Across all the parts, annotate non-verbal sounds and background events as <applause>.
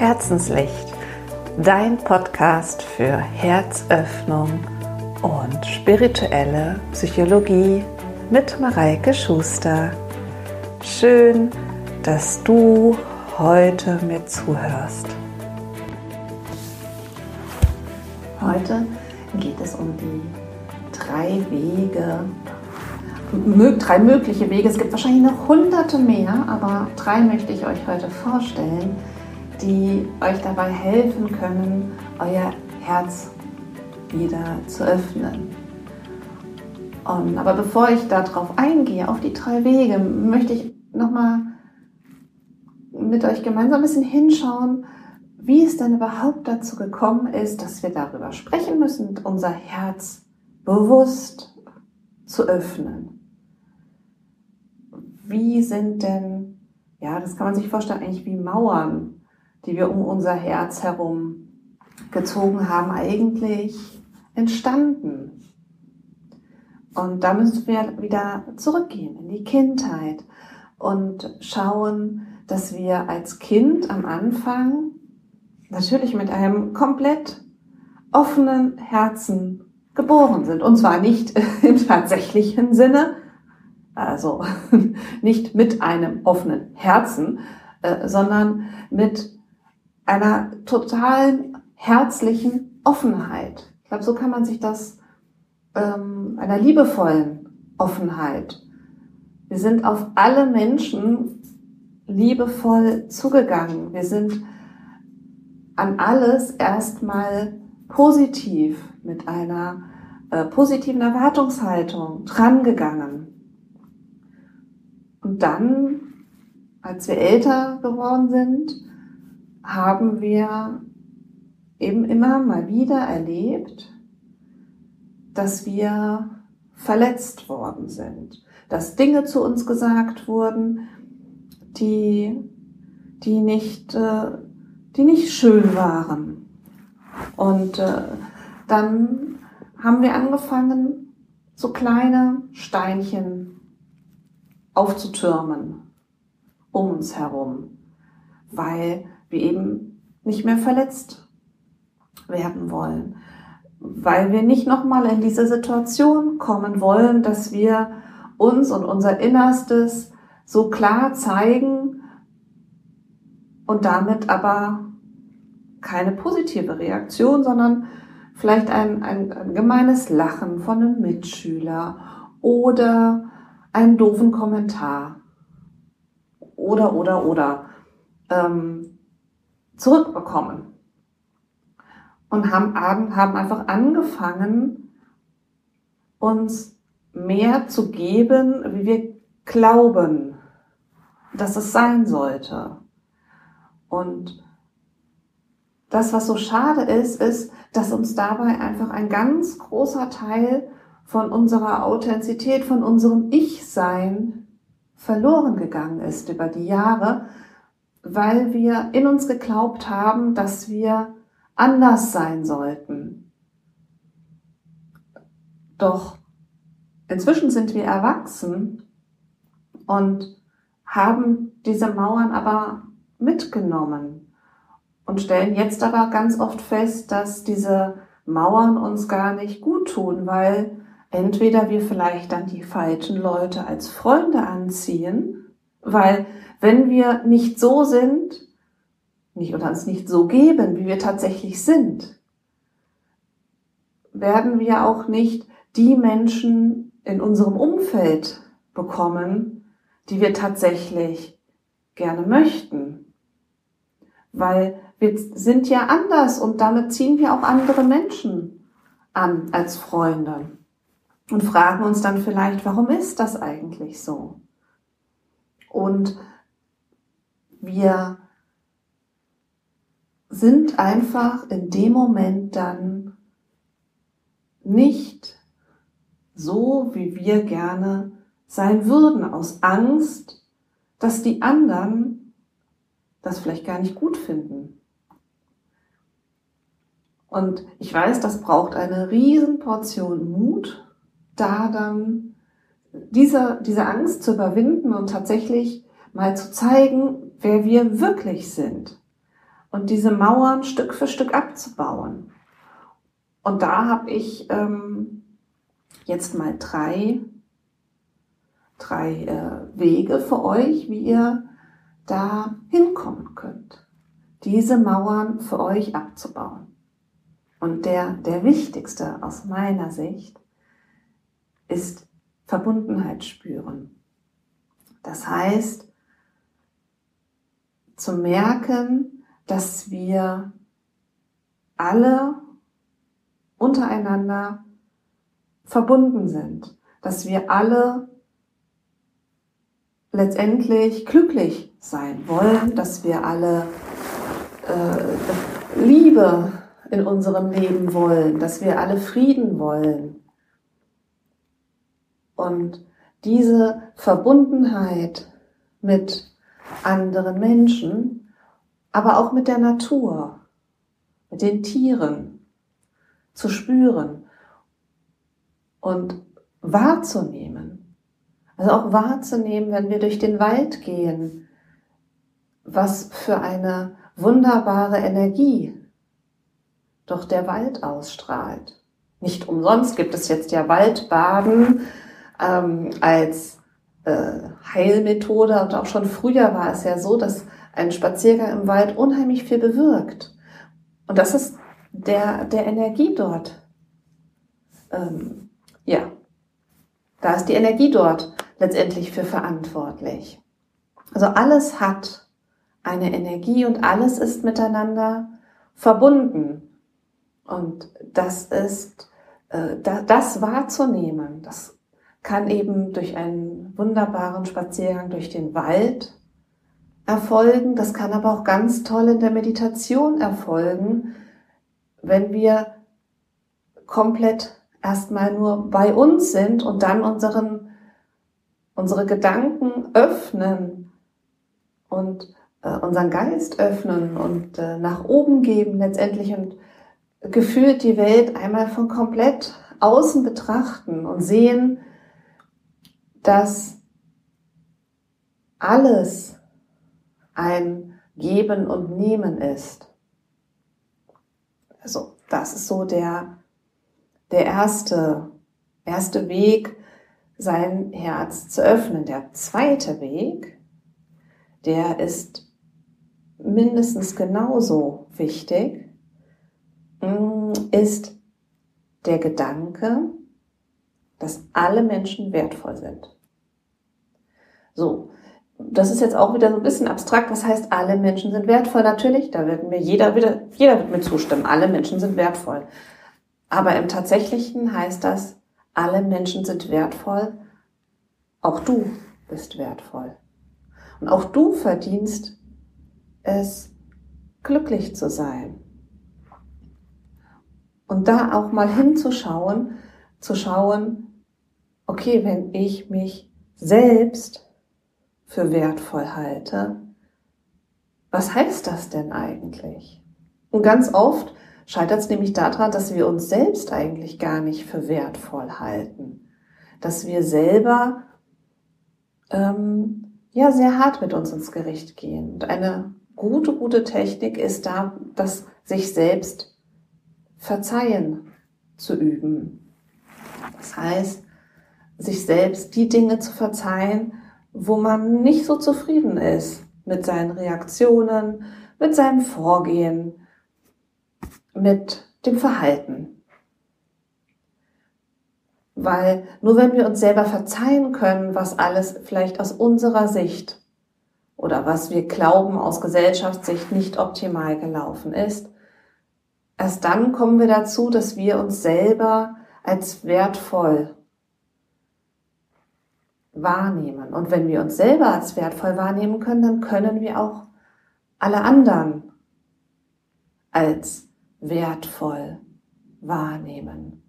Herzenslicht, dein Podcast für Herzöffnung und spirituelle Psychologie mit Mareike Schuster. Schön, dass du heute mir zuhörst. Heute geht es um die drei Wege, drei mögliche Wege. Es gibt wahrscheinlich noch hunderte mehr, aber drei möchte ich euch heute vorstellen, die euch dabei helfen können, euer Herz wieder zu öffnen. Und, aber bevor ich darauf eingehe, auf die drei Wege, möchte ich nochmal mit euch gemeinsam ein bisschen hinschauen, wie es denn überhaupt dazu gekommen ist, dass wir darüber sprechen müssen, unser Herz bewusst zu öffnen. Wie sind denn, ja, das kann man sich vorstellen, eigentlich wie Mauern die wir um unser Herz herum gezogen haben, eigentlich entstanden. Und da müssen wir wieder zurückgehen in die Kindheit und schauen, dass wir als Kind am Anfang natürlich mit einem komplett offenen Herzen geboren sind. Und zwar nicht <laughs> im tatsächlichen Sinne, also <laughs> nicht mit einem offenen Herzen, äh, sondern mit einer totalen herzlichen Offenheit. Ich glaube, so kann man sich das, ähm, einer liebevollen Offenheit. Wir sind auf alle Menschen liebevoll zugegangen. Wir sind an alles erstmal positiv mit einer äh, positiven Erwartungshaltung drangegangen. Und dann, als wir älter geworden sind, haben wir eben immer mal wieder erlebt, dass wir verletzt worden sind, dass Dinge zu uns gesagt wurden, die, die nicht, äh, die nicht schön waren. Und äh, dann haben wir angefangen, so kleine Steinchen aufzutürmen um uns herum, weil wir eben nicht mehr verletzt werden wollen, weil wir nicht nochmal in diese Situation kommen wollen, dass wir uns und unser Innerstes so klar zeigen und damit aber keine positive Reaktion, sondern vielleicht ein, ein, ein gemeines Lachen von einem Mitschüler oder einen doofen Kommentar. Oder oder oder. Ähm, zurückbekommen. Und haben, haben einfach angefangen, uns mehr zu geben, wie wir glauben, dass es sein sollte. Und das, was so schade ist, ist, dass uns dabei einfach ein ganz großer Teil von unserer Authentizität, von unserem Ich-Sein verloren gegangen ist über die Jahre, weil wir in uns geglaubt haben, dass wir anders sein sollten. Doch inzwischen sind wir erwachsen und haben diese Mauern aber mitgenommen und stellen jetzt aber ganz oft fest, dass diese Mauern uns gar nicht gut tun, weil entweder wir vielleicht dann die falschen Leute als Freunde anziehen, weil wenn wir nicht so sind, nicht oder uns nicht so geben, wie wir tatsächlich sind, werden wir auch nicht die Menschen in unserem Umfeld bekommen, die wir tatsächlich gerne möchten. Weil wir sind ja anders und damit ziehen wir auch andere Menschen an als Freunde und fragen uns dann vielleicht, warum ist das eigentlich so? Und wir sind einfach in dem Moment dann nicht so, wie wir gerne sein würden, aus Angst, dass die anderen das vielleicht gar nicht gut finden. Und ich weiß, das braucht eine riesen Portion Mut, da dann diese, diese Angst zu überwinden und tatsächlich mal zu zeigen, wer wir wirklich sind. und diese Mauern Stück für Stück abzubauen. Und da habe ich ähm, jetzt mal drei, drei äh, Wege für euch, wie ihr da hinkommen könnt, diese Mauern für euch abzubauen. Und der, der wichtigste aus meiner Sicht ist Verbundenheit spüren. Das heißt, zu merken, dass wir alle untereinander verbunden sind, dass wir alle letztendlich glücklich sein wollen, dass wir alle äh, Liebe in unserem Leben wollen, dass wir alle Frieden wollen. Und diese Verbundenheit mit anderen Menschen, aber auch mit der Natur, mit den Tieren zu spüren und wahrzunehmen. Also auch wahrzunehmen, wenn wir durch den Wald gehen, was für eine wunderbare Energie doch der Wald ausstrahlt. Nicht umsonst gibt es jetzt ja Waldbaden ähm, als äh, Heilmethode und auch schon früher war es ja so, dass ein Spaziergang im Wald unheimlich viel bewirkt. Und das ist der, der Energie dort. Ähm, ja, da ist die Energie dort letztendlich für verantwortlich. Also alles hat eine Energie und alles ist miteinander verbunden. Und das ist, äh, das wahrzunehmen, das kann eben durch einen wunderbaren Spaziergang durch den Wald erfolgen. Das kann aber auch ganz toll in der Meditation erfolgen, wenn wir komplett erstmal nur bei uns sind und dann unseren, unsere Gedanken öffnen und äh, unseren Geist öffnen und äh, nach oben geben letztendlich und gefühlt die Welt einmal von komplett außen betrachten und sehen, dass alles ein Geben und Nehmen ist. Also, das ist so der, der erste, erste Weg, sein Herz zu öffnen. Der zweite Weg, der ist mindestens genauso wichtig, mm, ist der Gedanke, dass alle Menschen wertvoll sind. So, das ist jetzt auch wieder so ein bisschen abstrakt. Was heißt, alle Menschen sind wertvoll? Natürlich, da wird mir jeder wieder, jeder wird mir zustimmen. Alle Menschen sind wertvoll. Aber im Tatsächlichen heißt das, alle Menschen sind wertvoll. Auch du bist wertvoll. Und auch du verdienst es, glücklich zu sein. Und da auch mal hinzuschauen, zu schauen, okay, wenn ich mich selbst für wertvoll halte, was heißt das denn eigentlich? Und ganz oft scheitert es nämlich daran, dass wir uns selbst eigentlich gar nicht für wertvoll halten. Dass wir selber ähm, ja sehr hart mit uns ins Gericht gehen. Und eine gute, gute Technik ist da, das sich selbst verzeihen zu üben. Das heißt, sich selbst die Dinge zu verzeihen, wo man nicht so zufrieden ist mit seinen Reaktionen, mit seinem Vorgehen, mit dem Verhalten. Weil nur wenn wir uns selber verzeihen können, was alles vielleicht aus unserer Sicht oder was wir glauben aus Gesellschaftssicht nicht optimal gelaufen ist, erst dann kommen wir dazu, dass wir uns selber als wertvoll wahrnehmen. Und wenn wir uns selber als wertvoll wahrnehmen können, dann können wir auch alle anderen als wertvoll wahrnehmen.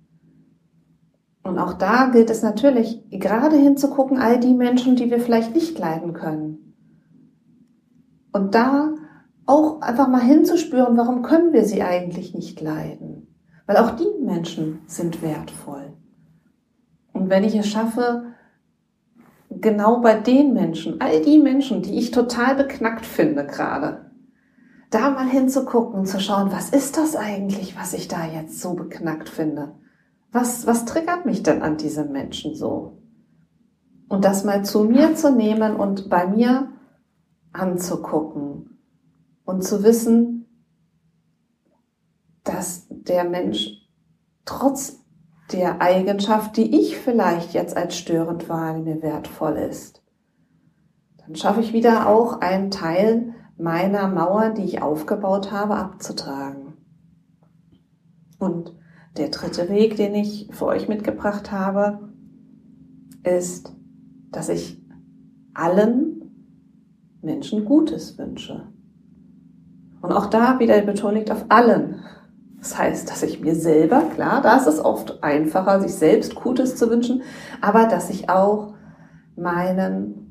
Und auch da gilt es natürlich, gerade hinzugucken, all die Menschen, die wir vielleicht nicht leiden können. Und da auch einfach mal hinzuspüren, warum können wir sie eigentlich nicht leiden? Weil auch die Menschen sind wertvoll. Und wenn ich es schaffe, genau bei den Menschen, all die Menschen, die ich total beknackt finde gerade, da mal hinzugucken, zu schauen, was ist das eigentlich, was ich da jetzt so beknackt finde? Was, was triggert mich denn an diesem Menschen so? Und das mal zu mir zu nehmen und bei mir anzugucken und zu wissen, dass der Mensch trotz der Eigenschaft, die ich vielleicht jetzt als störend wahrnehme, wertvoll ist. Dann schaffe ich wieder auch einen Teil meiner Mauer, die ich aufgebaut habe, abzutragen. Und der dritte Weg, den ich für euch mitgebracht habe, ist, dass ich allen Menschen Gutes wünsche. Und auch da wieder liegt auf allen. Das heißt, dass ich mir selber, klar, da ist es oft einfacher, sich selbst Gutes zu wünschen, aber dass ich auch meinen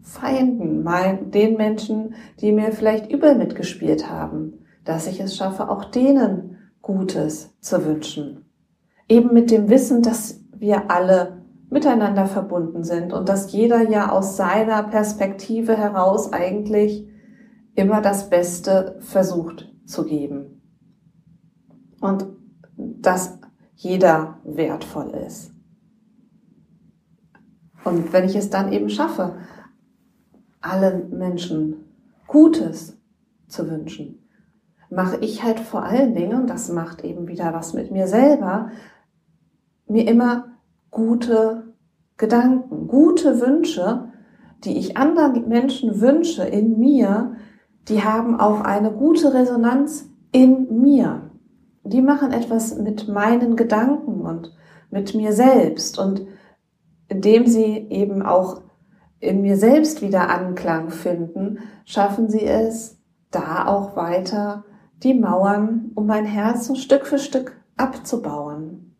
Feinden, mein, den Menschen, die mir vielleicht übel mitgespielt haben, dass ich es schaffe, auch denen Gutes zu wünschen. Eben mit dem Wissen, dass wir alle miteinander verbunden sind und dass jeder ja aus seiner Perspektive heraus eigentlich immer das Beste versucht zu geben. Und dass jeder wertvoll ist. Und wenn ich es dann eben schaffe, allen Menschen Gutes zu wünschen, mache ich halt vor allen Dingen, und das macht eben wieder was mit mir selber, mir immer gute Gedanken, gute Wünsche, die ich anderen Menschen wünsche in mir, die haben auch eine gute Resonanz in mir. Die machen etwas mit meinen Gedanken und mit mir selbst und indem sie eben auch in mir selbst wieder Anklang finden, schaffen sie es, da auch weiter die Mauern um mein Herz Stück für Stück abzubauen.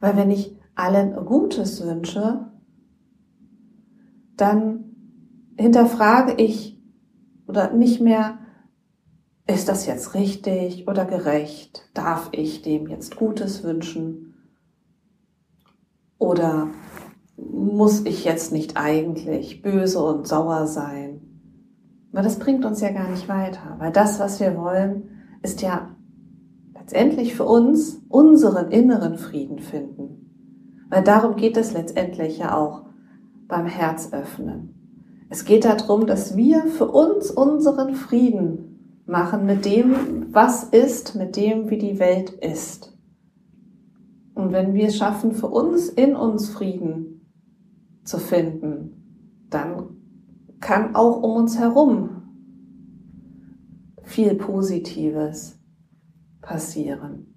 Weil wenn ich allen Gutes wünsche, dann hinterfrage ich oder nicht mehr, ist das jetzt richtig oder gerecht? Darf ich dem jetzt Gutes wünschen? Oder muss ich jetzt nicht eigentlich böse und sauer sein? Weil das bringt uns ja gar nicht weiter. Weil das, was wir wollen, ist ja letztendlich für uns unseren inneren Frieden finden. Weil darum geht es letztendlich ja auch beim Herzöffnen. Es geht darum, dass wir für uns unseren Frieden machen mit dem, was ist, mit dem, wie die Welt ist. Und wenn wir es schaffen, für uns in uns Frieden zu finden, dann kann auch um uns herum viel Positives passieren.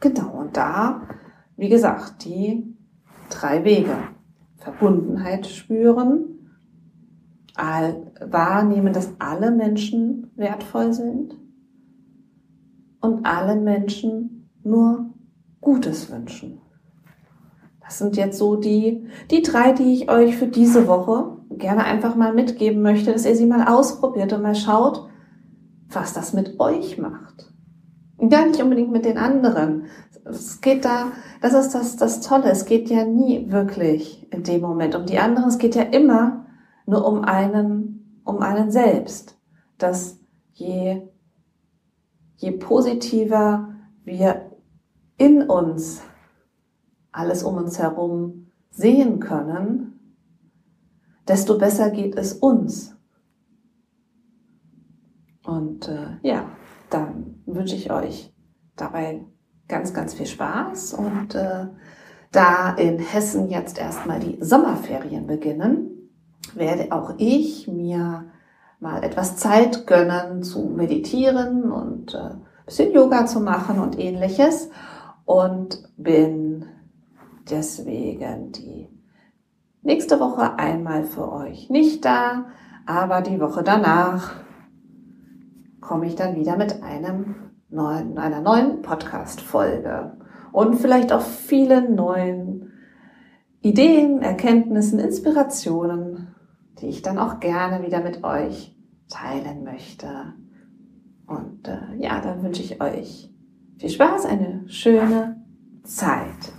Genau, und da, wie gesagt, die drei Wege. Verbundenheit spüren, wahrnehmen, dass alle Menschen wertvoll sind und allen Menschen nur Gutes wünschen. Das sind jetzt so die, die drei, die ich euch für diese Woche gerne einfach mal mitgeben möchte, dass ihr sie mal ausprobiert und mal schaut, was das mit euch macht. Gar nicht unbedingt mit den anderen. Es geht da, das ist das, das Tolle, es geht ja nie wirklich in dem Moment um die anderen, es geht ja immer nur um einen, um einen selbst. Dass je, je positiver wir in uns alles um uns herum sehen können, desto besser geht es uns. Und äh, ja, dann wünsche ich euch dabei ganz, ganz viel Spaß. Und äh, da in Hessen jetzt erstmal die Sommerferien beginnen, werde auch ich mir mal etwas Zeit gönnen zu meditieren und äh, bisschen Yoga zu machen und ähnliches. Und bin deswegen die nächste Woche einmal für euch nicht da, aber die Woche danach komme ich dann wieder mit einem neuen, einer neuen Podcast-Folge und vielleicht auch vielen neuen Ideen, Erkenntnissen, Inspirationen, die ich dann auch gerne wieder mit euch teilen möchte. Und äh, ja, dann wünsche ich euch viel Spaß, eine schöne Zeit.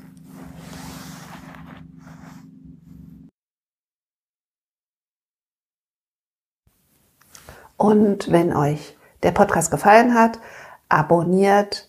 Und wenn euch der Podcast gefallen hat, abonniert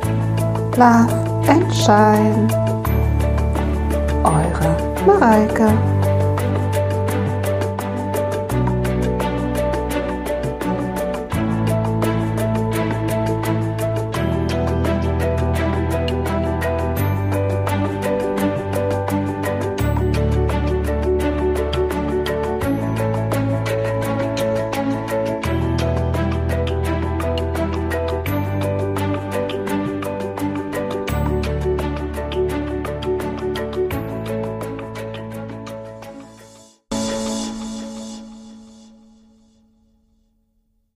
And Shine. Eure Mareike.